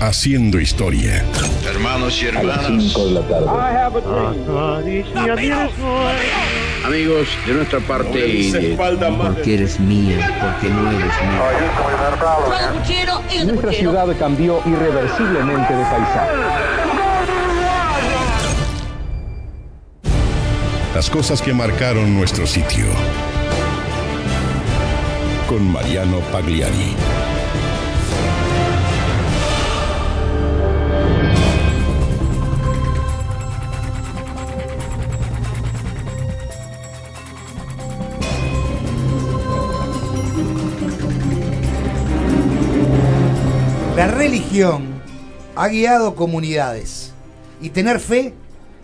Haciendo historia. Hermanos y hermanas. Amigos, de nuestra parte y de... Porque eres mía, porque no eres mía. Nuestra ciudad cambió irreversiblemente de paisaje. Las cosas que marcaron nuestro sitio. Con Mariano Pagliari. Religión ha guiado comunidades y tener fe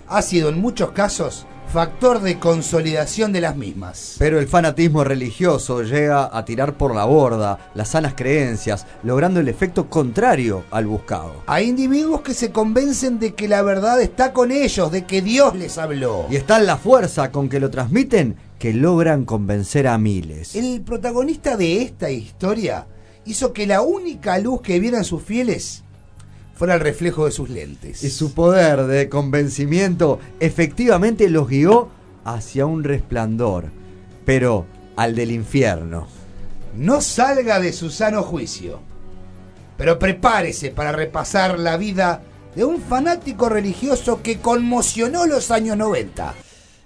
ha sido en muchos casos factor de consolidación de las mismas. Pero el fanatismo religioso llega a tirar por la borda las sanas creencias, logrando el efecto contrario al buscado. Hay individuos que se convencen de que la verdad está con ellos, de que Dios les habló. Y está en la fuerza con que lo transmiten que logran convencer a miles. El protagonista de esta historia hizo que la única luz que vieran sus fieles fuera el reflejo de sus lentes. Y su poder de convencimiento efectivamente los guió hacia un resplandor, pero al del infierno. No salga de su sano juicio, pero prepárese para repasar la vida de un fanático religioso que conmocionó los años 90.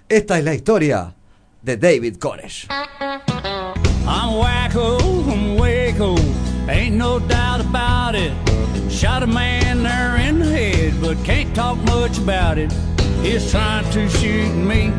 Esta es la historia de David Koresh. I'm wacko, waco, ain't no doubt about it. Shot a man there in the head, but can't talk much about it. He's trying to shoot me,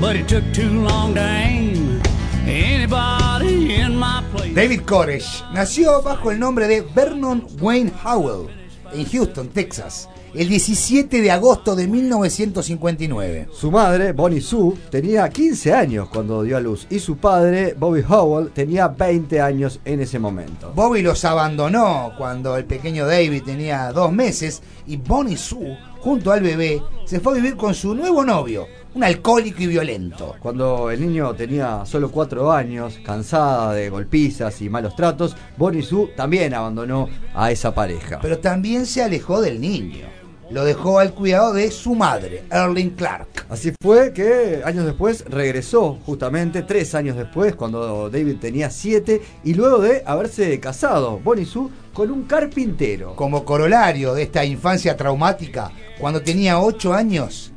but it took too long to aim. Anybody in my place. David Koresh nació bajo el nombre de Vernon Wayne Howell en Houston, Texas, el 17 de agosto de 1959. Su madre, Bonnie Sue, tenía 15 años cuando dio a luz y su padre, Bobby Howell, tenía 20 años en ese momento. Bobby los abandonó cuando el pequeño David tenía dos meses y Bonnie Sue, junto al bebé, se fue a vivir con su nuevo novio, un alcohólico y violento. Cuando el niño tenía solo 4 años, cansada de golpizas y malos tratos, Bonnie Sue también abandonó a esa pareja. Pero también se alejó del niño. Lo dejó al cuidado de su madre, Erling Clark. Así fue que años después regresó, justamente tres años después, cuando David tenía siete, y luego de haberse casado, Bonnie Sue, con un carpintero. Como corolario de esta infancia traumática, cuando tenía ocho años,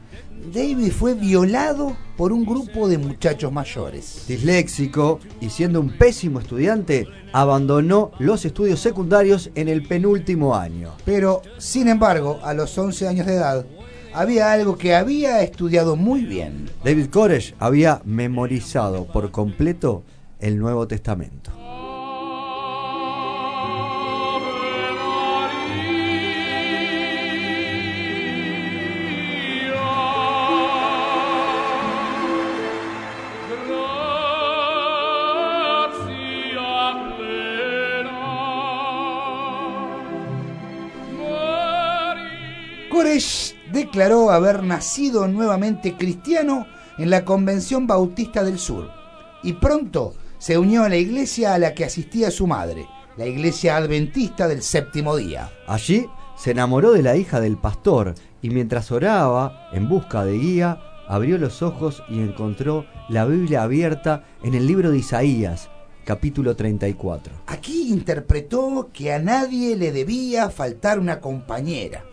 David fue violado por un grupo de muchachos mayores. Disléxico y siendo un pésimo estudiante, abandonó los estudios secundarios en el penúltimo año. Pero, sin embargo, a los 11 años de edad, había algo que había estudiado muy bien. David Koresh había memorizado por completo el Nuevo Testamento. Declaró haber nacido nuevamente cristiano en la Convención Bautista del Sur y pronto se unió a la iglesia a la que asistía su madre, la iglesia adventista del séptimo día. Allí se enamoró de la hija del pastor y mientras oraba en busca de guía, abrió los ojos y encontró la Biblia abierta en el libro de Isaías, capítulo 34. Aquí interpretó que a nadie le debía faltar una compañera.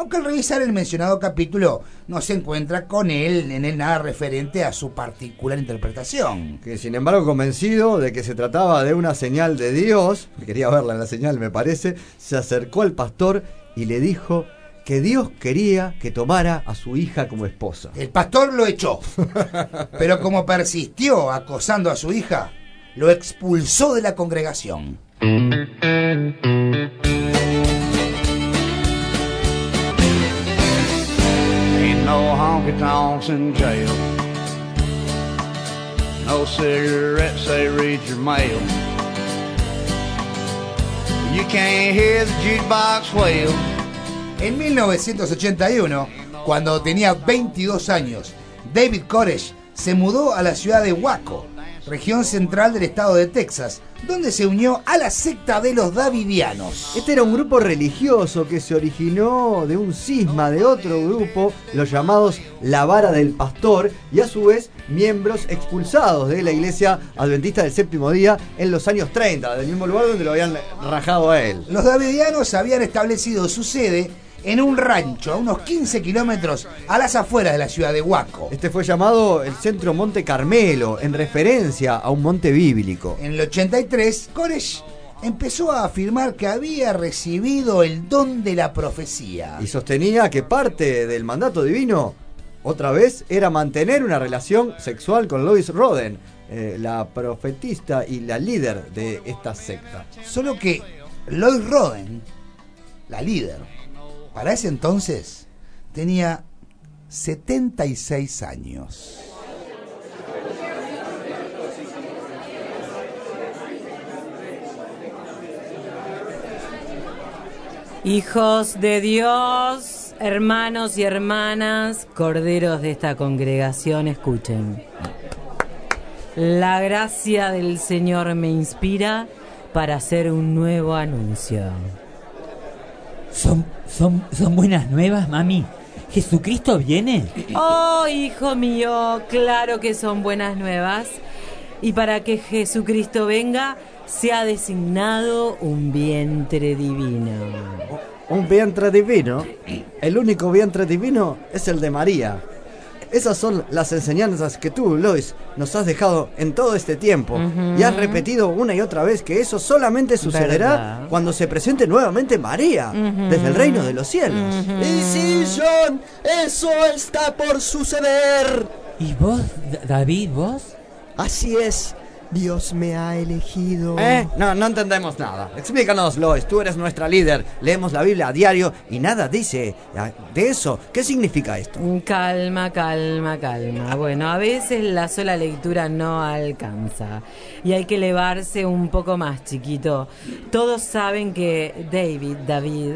Aunque al revisar el mencionado capítulo no se encuentra con él en él nada referente a su particular interpretación. Que sin embargo convencido de que se trataba de una señal de Dios, quería verla en la señal me parece, se acercó al pastor y le dijo que Dios quería que tomara a su hija como esposa. El pastor lo echó, pero como persistió acosando a su hija, lo expulsó de la congregación. No honky tonks in jail. No cigarettes, they read your mail. You can't hear the jukebox wail. En 1981, cuando tenía 22 años, David Koresh se mudó a la ciudad de Waco, región central del estado de Texas, donde se unió a la secta de los Davidianos. Este era un grupo religioso que se originó de un cisma de otro grupo, los llamados La Vara del Pastor, y a su vez miembros expulsados de la iglesia adventista del séptimo día en los años 30, del mismo lugar donde lo habían rajado a él. Los Davidianos habían establecido su sede en un rancho a unos 15 kilómetros a las afueras de la ciudad de Huaco. Este fue llamado el Centro Monte Carmelo, en referencia a un monte bíblico. En el 83, Koresh empezó a afirmar que había recibido el don de la profecía. Y sostenía que parte del mandato divino, otra vez, era mantener una relación sexual con Lois Roden, eh, la profetista y la líder de esta secta. Solo que Lois Roden, la líder, para ese entonces tenía 76 años. Hijos de Dios, hermanos y hermanas, corderos de esta congregación, escuchen. La gracia del Señor me inspira para hacer un nuevo anuncio. ¿Son, son, son buenas nuevas, mami? ¿Jesucristo viene? Oh, hijo mío, claro que son buenas nuevas. Y para que Jesucristo venga, se ha designado un vientre divino. Un vientre divino. El único vientre divino es el de María. Esas son las enseñanzas que tú, Lois, nos has dejado en todo este tiempo. Y has repetido una y otra vez que eso solamente sucederá ¿Verdad? cuando se presente nuevamente María, desde el reino de los cielos. Y sí, John, eso está por suceder. ¿Y vos, David, vos? Así es, Dios me ha elegido. ¿Eh? No, no entendemos nada. Explícanos, Lois, tú eres nuestra líder. Leemos la Biblia a diario y nada dice ah, de eso. ¿Qué significa esto? Calma, calma, calma. Bueno, a veces la sola lectura no alcanza y hay que elevarse un poco más, chiquito. Todos saben que David, David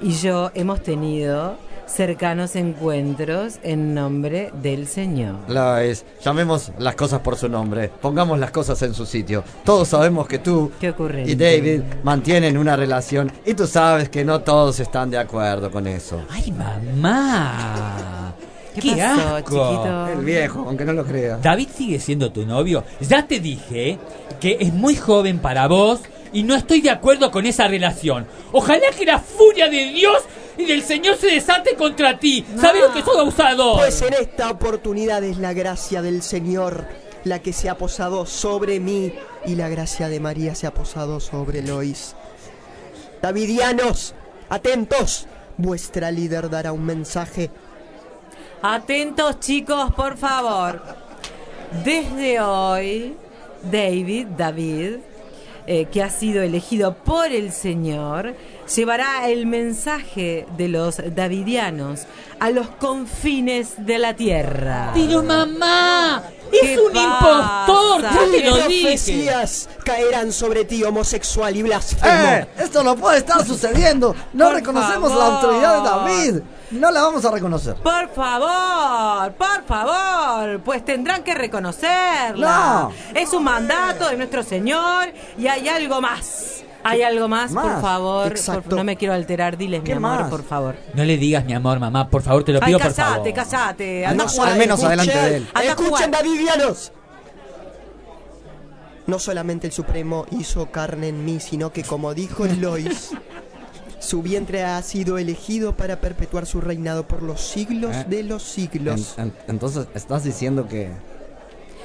y yo hemos tenido cercanos encuentros en nombre del Señor. Lois, llamemos las cosas por su nombre. Pongamos las cosas en su sitio. Todos sabemos que tú Qué y David mantienen una relación y tú sabes que no todos están de acuerdo con eso. ¡Ay, mamá! ¿Qué pasó, asco! chiquito? El viejo, aunque no lo creas. David sigue siendo tu novio. Ya te dije que es muy joven para vos y no estoy de acuerdo con esa relación. Ojalá que la furia de Dios y del Señor se desate contra ti. ¿Sabes lo que sos abusador? Pues en esta oportunidad es la gracia del Señor la que se ha posado sobre mí y la gracia de María se ha posado sobre Lois. Davidianos, atentos, vuestra líder dará un mensaje. Atentos chicos, por favor. Desde hoy, David, David, eh, que ha sido elegido por el Señor, llevará el mensaje de los davidianos a los confines de la tierra. Pero mamá, ¿Qué es un pasa? impostor, ya te lo dije. Profecías caerán sobre ti, homosexual y blasfemo. ¡Eh! Esto no puede estar sucediendo. No Por reconocemos la autoridad de David. No la vamos a reconocer. Por favor, por favor, pues tendrán que reconocerla. No. Es un mandato de nuestro Señor y hay algo más. Hay algo más, por favor. Exacto. por- no me quiero alterar, diles, mi ¿Qué amor, más? por favor. No le digas mi amor, mamá, por favor, te lo Ay, pido por favor. Al Anda jugar. al menos adelante de él. Escuchen. Davidianos. No solamente el Supremo hizo carne en mí, sino que como dijo Lois, su vientre ha sido elegido para perpetuar su reinado por los siglos ¿Eh? de los siglos. En- en- entonces, ¿estás diciendo que.?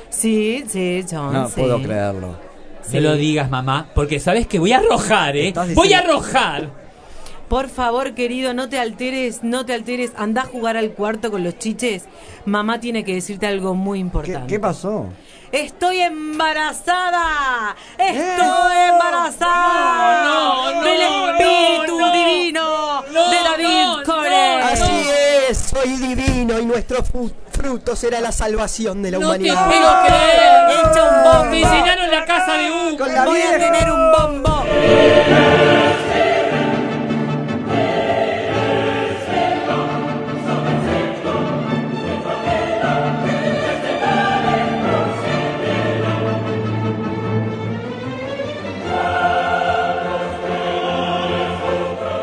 Sí, sí, John. No sí. puedo creerlo. No lo digas, mamá, porque sabes que voy a arrojar, ¿eh? Voy a arrojar. Por favor, querido, no te alteres, no te alteres. Anda a jugar al cuarto con los chiches. Mamá tiene que decirte algo muy ¿Qué, importante. qué pasó? ¡Estoy embarazada! ¡Estoy embarazada! No, no, ¡Del Espíritu no. Divino No, de David no, Corey! Así es, soy divino y nuestro fruto será la salvación de la No te humanidad. puedo creer. Echa un bombo. Me llenaron la casa de la Voy a tener un bombo.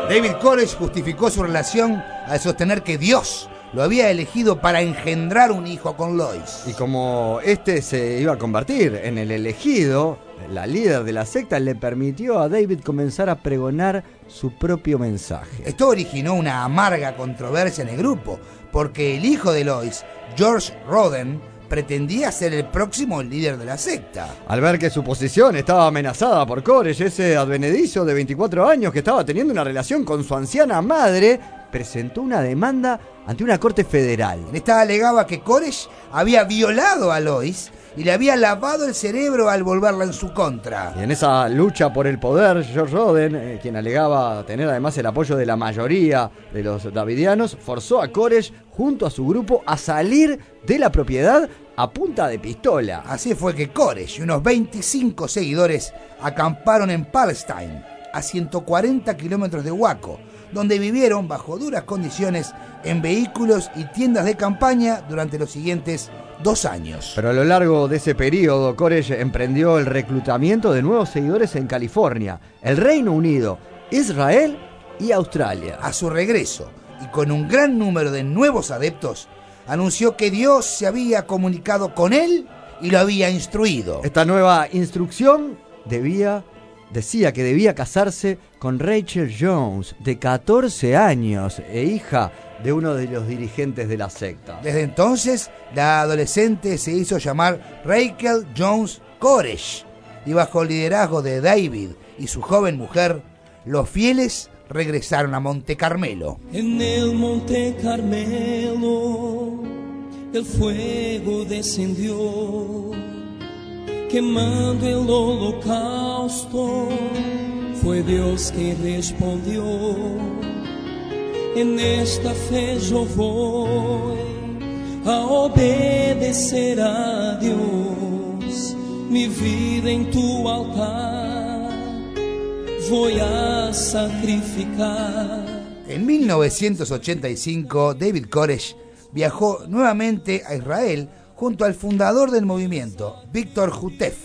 David Koresh justificó su relación al sostener que Dios lo había elegido para engendrar un hijo con Lois. Y como este se iba a convertir en el elegido, la líder de la secta le permitió a David comenzar a pregonar su propio mensaje. Esto originó una amarga controversia en el grupo, porque el hijo de Lois, George Roden, pretendía ser el próximo líder de la secta. Al ver que su posición estaba amenazada por Koresh, ese advenedizo de 24 años que estaba teniendo una relación con su anciana madre, presentó una demanda ante una corte federal. En esta alegaba que Koresh había violado a Lois y le había lavado el cerebro al volverla en su contra. Y en esa lucha por el poder, George Roden, eh, quien alegaba tener además el apoyo de la mayoría de los davidianos, forzó a Koresh junto a su grupo a salir de la propiedad a punta de pistola. Así fue que Koresh y unos 25 seguidores acamparon en Palestine, a 140 kilómetros de Waco, donde vivieron bajo duras condiciones en vehículos y tiendas de campaña durante los siguientes dos años. Pero a lo largo de ese periodo, Koresh emprendió el reclutamiento de nuevos seguidores en California, el Reino Unido, Israel y Australia. A su regreso, y con un gran número de nuevos adeptos, anunció que Dios se había comunicado con él y lo había instruido. Esta nueva instrucción debía decía que debía casarse con Rachel Jones, de 14 años e hija de uno de los dirigentes de la secta. Desde entonces, la adolescente se hizo llamar Rachel Jones Koresh y bajo el liderazgo de David y su joven mujer, los fieles regresaron a Monte Carmelo. En el Monte Carmelo el fuego descendió, quemando el holocausto. Fue Dios que respondió. En esta fe yo voy a obedecer a Dios. Mi vida en tu altar voy a sacrificar. En 1985, David Koresh viajó nuevamente a Israel junto al fundador del movimiento, Víctor Jutef,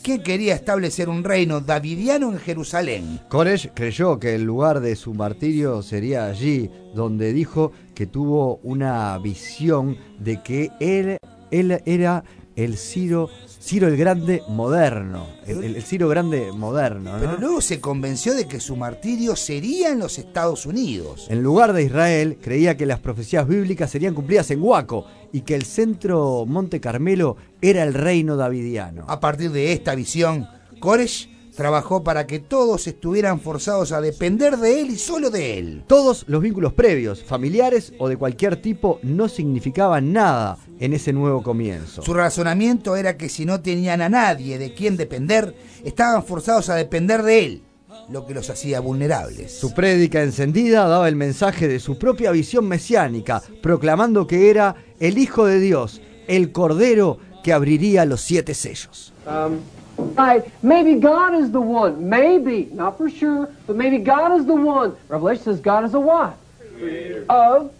quien quería establecer un reino davidiano en Jerusalén. Koresh creyó que el lugar de su martirio sería allí, donde dijo que tuvo una visión de que él, él era el Ciro, Ciro el Grande moderno, el, el- el Ciro Grande moderno. ¿no? Pero luego se convenció de que su martirio sería en los Estados Unidos. En lugar de Israel, creía que las profecías bíblicas serían cumplidas en Huaco y que el centro Monte Carmelo era el reino davidiano. A partir de esta visión, Koresh trabajó para que todos estuvieran forzados a depender de él y solo de él. Todos los vínculos previos, familiares o de cualquier tipo, no significaban nada en ese nuevo comienzo. Su razonamiento era que si no tenían a nadie de quien depender, estaban forzados a depender de él, lo que los hacía vulnerables. Su prédica encendida daba el mensaje de su propia visión mesiánica, proclamando que era el Hijo de Dios, el Cordero que abriría los siete sellos. Um, right, maybe God is the one. Maybe, not for sure, but maybe God is the one. Revelation says God is a what? Creator. Of.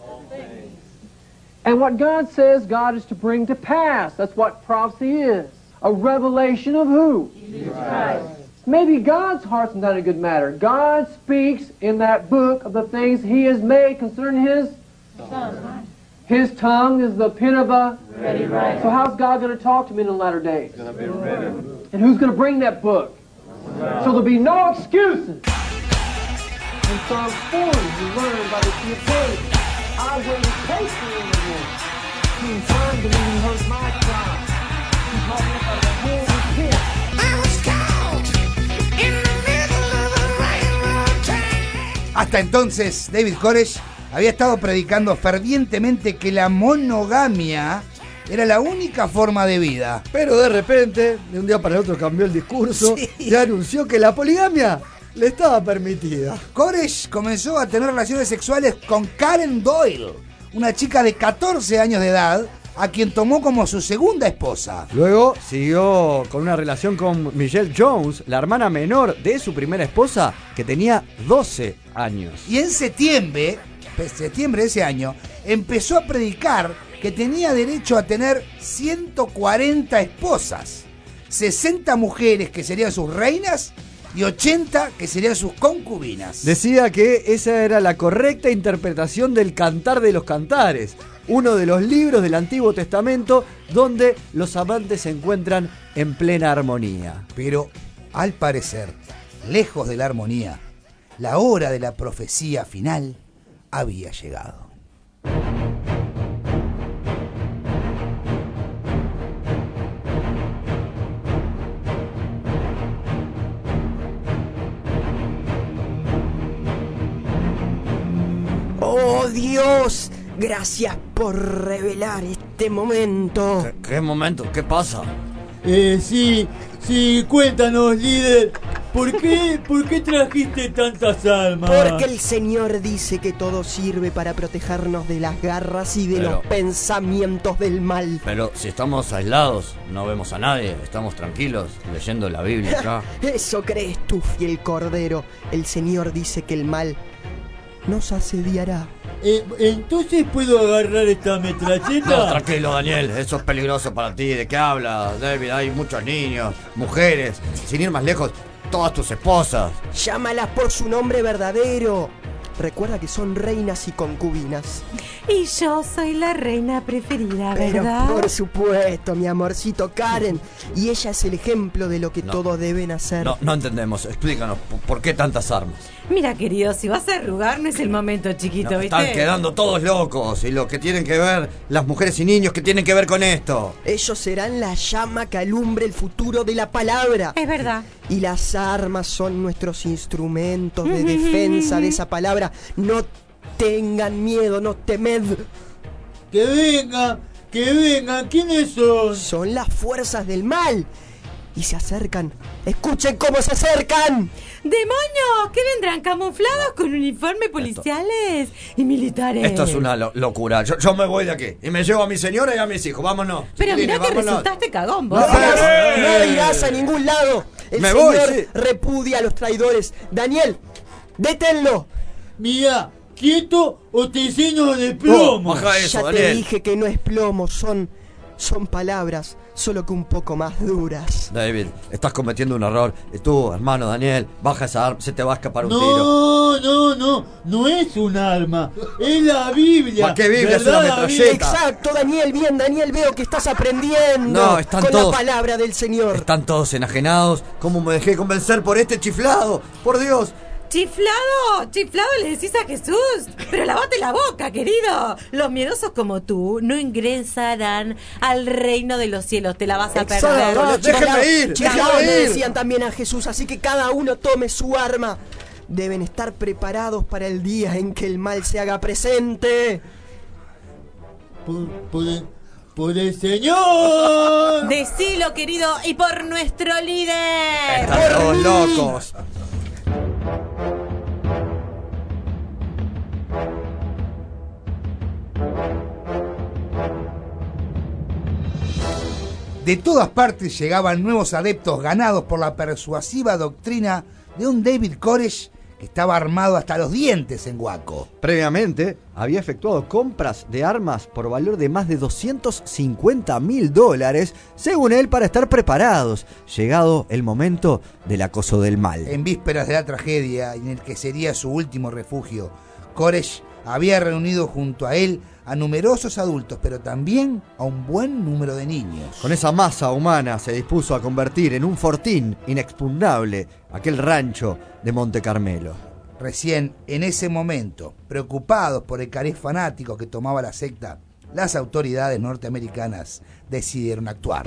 All things. And what God says God is to bring to pass. That's what prophecy is. A revelation of who? Jesus Christ. Maybe God's heart's not a good matter. God speaks in that book of the things He has made concerning His His tongue is the pen of a Ready writer. So how's God going to talk to me in the latter days? And who's going to bring that book? So there'll be no excuses. In Psalm 40, you learn by the key of faith. I waited patiently in the Lord. He inclined to me and heard my cry. He brought me up out of the holy pit. Hasta entonces, David Koresh había estado predicando fervientemente que la monogamia era la única forma de vida. Pero de repente, de un día para el otro cambió el discurso y anunció que la poligamia le estaba permitida. Koresh comenzó a tener relaciones sexuales con Karen Doyle, una chica de 14 años de edad, a quien tomó como su segunda esposa. Luego siguió con una relación con Michelle Jones, la hermana menor de su primera esposa, que tenía 12 años. Y en septiembre, septiembre de ese año, empezó a predicar que tenía derecho a tener 140 esposas, 60 mujeres que serían sus reinas y 80 que serían sus concubinas. Decía que esa era la correcta interpretación del Cantar de los Cantares, uno de los libros del Antiguo Testamento donde los amantes se encuentran en plena armonía. Pero, al parecer, lejos de la armonía, la hora de la profecía final había llegado. ¡Oh Dios! Gracias por revelar este momento. ¿Qué momento? ¿Qué pasa? Eh, sí, sí, cuéntanos, líder. ¿Por qué, ¿Por qué trajiste tantas armas? Porque el Señor dice que todo sirve para protegernos de las garras y de Pero- los pensamientos del mal. Pero si estamos aislados, no vemos a nadie, estamos tranquilos leyendo la Biblia acá. Eso crees tú, fiel cordero. El Señor dice que el mal nos asediará. Eh, Entonces puedo agarrar esta metralleta. No, tranquilo, Daniel, eso es peligroso para ti. ¿De qué hablas, David? Hay muchos niños, mujeres, sin ir más lejos, todas tus esposas. Llámalas por su nombre verdadero. Recuerda que son reinas y concubinas. Y yo soy la reina preferida, Pero ¿verdad? por supuesto, mi amorcito Karen. Y ella es el ejemplo de lo que No. todos deben hacer. No, no entendemos, explícanos, ¿por- ¿por qué tantas armas? Mira, querido, si vas a arrugar no es el momento, chiquito, Nos ¿viste? están quedando todos locos y lo que tienen que ver las mujeres y niños que tienen que ver con esto. Ellos serán la llama que alumbre el futuro de la palabra. Es verdad. Y las armas son nuestros instrumentos de defensa de esa palabra. No tengan miedo, no temed. Que vengan, que vengan. ¿Quiénes son? Son las fuerzas del mal. Y se acercan. Escuchen cómo se acercan. ¡Demonios! ¿Qué vendrán camuflados con uniformes policiales y militares? Esto es una lo- locura. Yo, yo me voy de aquí y me llevo a mi señora y a mis hijos. Vámonos. Pero mirá que vámonos. resultaste cagón, vos. No, irás- no irás a ningún lado. El Me voy, Señor sí. repudia a los traidores. Daniel, deténlo. Mira, quieto o te lleno de plomo. Oh, baja eso, ya te dije que no es plomo, son, son palabras, solo que un poco más duras. David, estás cometiendo un error. Y tú, hermano Daniel, baja esa arma, se te va a escapar un tiro. No, no, no, no es un arma, es la Biblia. ¿Ma qué Biblia? Es ¿Verdad, una metralleta. Exacto, Daniel, bien, Daniel, veo que estás aprendiendo No, están con todos- la palabra del Señor. Están todos enajenados. ¿Cómo me dejé convencer por este chiflado? Por Dios. ¡Chiflado! ¡Chiflado le decís a Jesús! Pero lavate la boca, querido. Los miedosos como tú no ingresarán al reino de los cielos. Te la vas a Exacto, perder. los chiflados- ir, le ir. decían también a Jesús, así que cada uno tome su arma. Deben estar preparados para el día en que el mal se haga presente. Por, por por el Señor. Decilo, querido, y por nuestro líder. Están todos locos. De todas partes llegaban nuevos adeptos ganados por la persuasiva doctrina de un David Koresh estaba armado hasta los dientes en Guaco. Previamente, había efectuado compras de armas por valor de más de 250 mil dólares, según él, para estar preparados, llegado el momento del acoso del mal. En vísperas de la tragedia en el que sería su último refugio, Koresh había reunido junto a él a numerosos adultos, pero también a un buen número de niños. Con esa masa humana se dispuso a convertir en un fortín inexpugnable aquel rancho de Monte Carmelo. Recién en ese momento, preocupados por el cariz fanático que tomaba la secta, las autoridades norteamericanas decidieron actuar.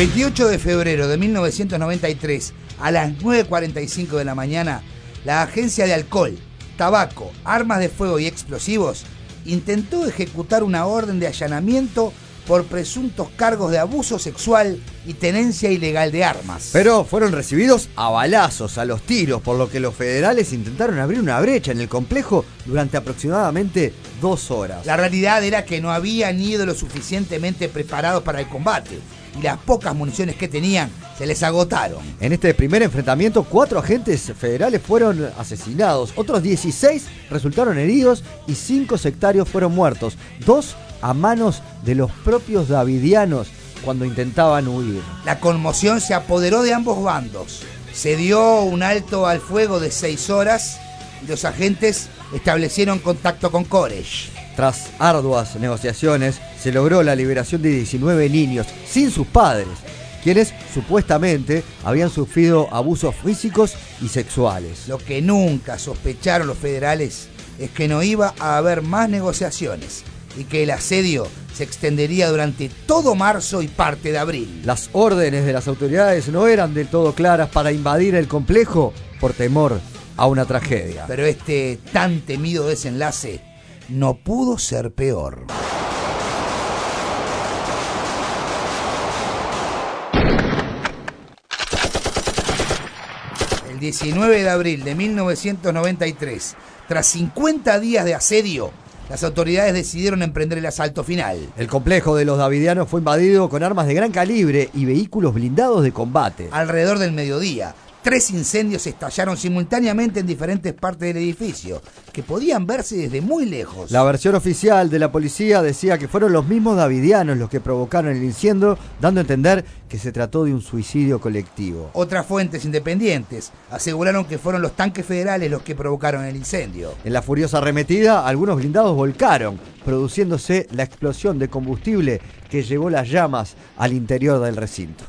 28 de febrero de 1993, a las 9.45 de la mañana, la Agencia de Alcohol, Tabaco, Armas de Fuego y Explosivos intentó ejecutar una orden de allanamiento por presuntos cargos de abuso sexual y tenencia ilegal de armas. Pero fueron recibidos a balazos, a los tiros, por lo que los federales intentaron abrir una brecha en el complejo durante aproximadamente dos horas. La realidad era que no habían ido lo suficientemente preparados para el combate. Y las pocas municiones que tenían se les agotaron. En este primer enfrentamiento, cuatro agentes federales fueron asesinados, otros 16 resultaron heridos y cinco sectarios fueron muertos, dos a manos de los propios davidianos cuando intentaban huir. La conmoción se apoderó de ambos bandos. Se dio un alto al fuego de seis horas y los agentes establecieron contacto con Koresh. Tras arduas negociaciones, se logró la liberación de 19 niños sin sus padres, quienes supuestamente habían sufrido abusos físicos y sexuales. Lo que nunca sospecharon los federales es que no iba a haber más negociaciones y que el asedio se extendería durante todo marzo y parte de abril. Las órdenes de las autoridades no eran del todo claras para invadir el complejo por temor a una tragedia. Pero este tan temido desenlace no pudo ser peor. El 19 de abril de 1993, tras 50 días de asedio, las autoridades decidieron emprender el asalto final. El complejo de los davidianos fue invadido con armas de gran calibre y vehículos blindados de combate. Alrededor del mediodía, tres incendios estallaron simultáneamente en diferentes partes del edificio, que podían verse desde muy lejos. La versión oficial de la policía decía que fueron los mismos davidianos los que provocaron el incendio, dando a entender que se trató de un suicidio colectivo. Otras fuentes independientes aseguraron que fueron los tanques federales los que provocaron el incendio. En la furiosa arremetida, algunos blindados volcaron, produciéndose la explosión de combustible que llevó las llamas al interior del recinto.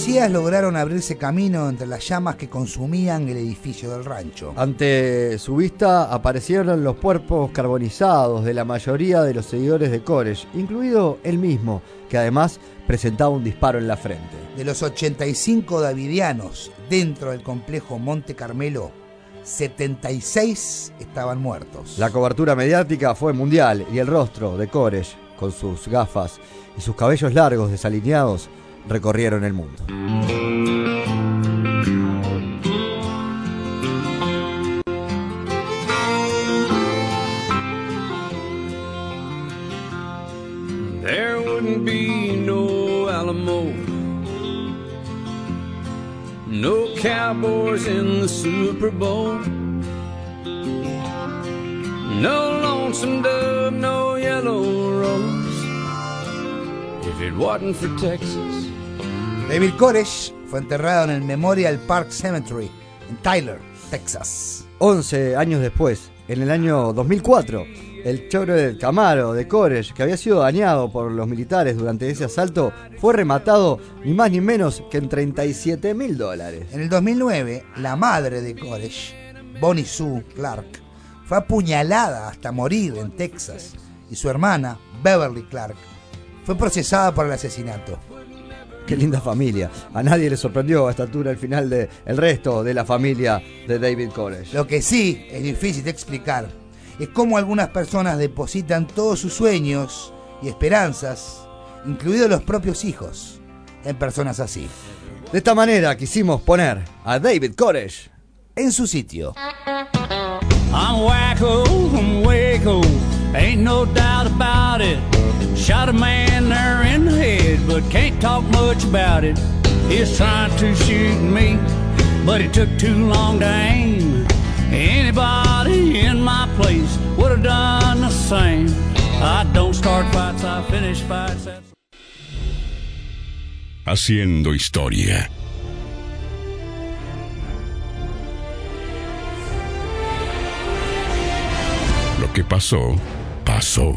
Policías lograron abrirse camino entre las llamas que consumían el edificio del rancho. Ante su vista aparecieron los cuerpos carbonizados de la mayoría de los seguidores de Koresh, incluido él mismo, que además presentaba un disparo en la frente. De los 85 davidianos dentro del complejo Monte Carmelo, 76 estaban muertos. La cobertura mediática fue mundial y el rostro de Koresh, con sus gafas y sus cabellos largos desalineados, recorrieron el mundo. There wouldn't be no Alamo, no Cowboys in the Super Bowl, no Lonesome Dove, no Yellow Rose. If it wasn't for Texas. David Koresh fue enterrado en el Memorial Park Cemetery en Tyler, Texas. 11 años después, en el año 2004, el Chevrolet Camaro de Koresh, que había sido dañado por los militares durante ese asalto, fue rematado ni más ni menos que en 37 mil dólares. En el 2009, la madre de Koresh, Bonnie Sue Clark, fue apuñalada hasta morir en Texas y su hermana, Beverly Clark, fue procesada por el asesinato. Qué linda familia. A nadie le sorprendió a esta altura el final de el resto de la familia de David Koresh. Lo que sí es difícil de explicar es cómo algunas personas depositan todos sus sueños y esperanzas, incluidos los propios hijos, en personas así. De esta manera quisimos poner a David Koresh en su sitio. I'm wacko, I'm waco, ain't no doubt about it. Shot a man there in the head, but can't talk much about it. He's trying to shoot me, but it took too long to aim. Anybody in my place would have done the same. I don't start fights, I finish fights. That's Haciendo historia. Lo que pasó, pasó.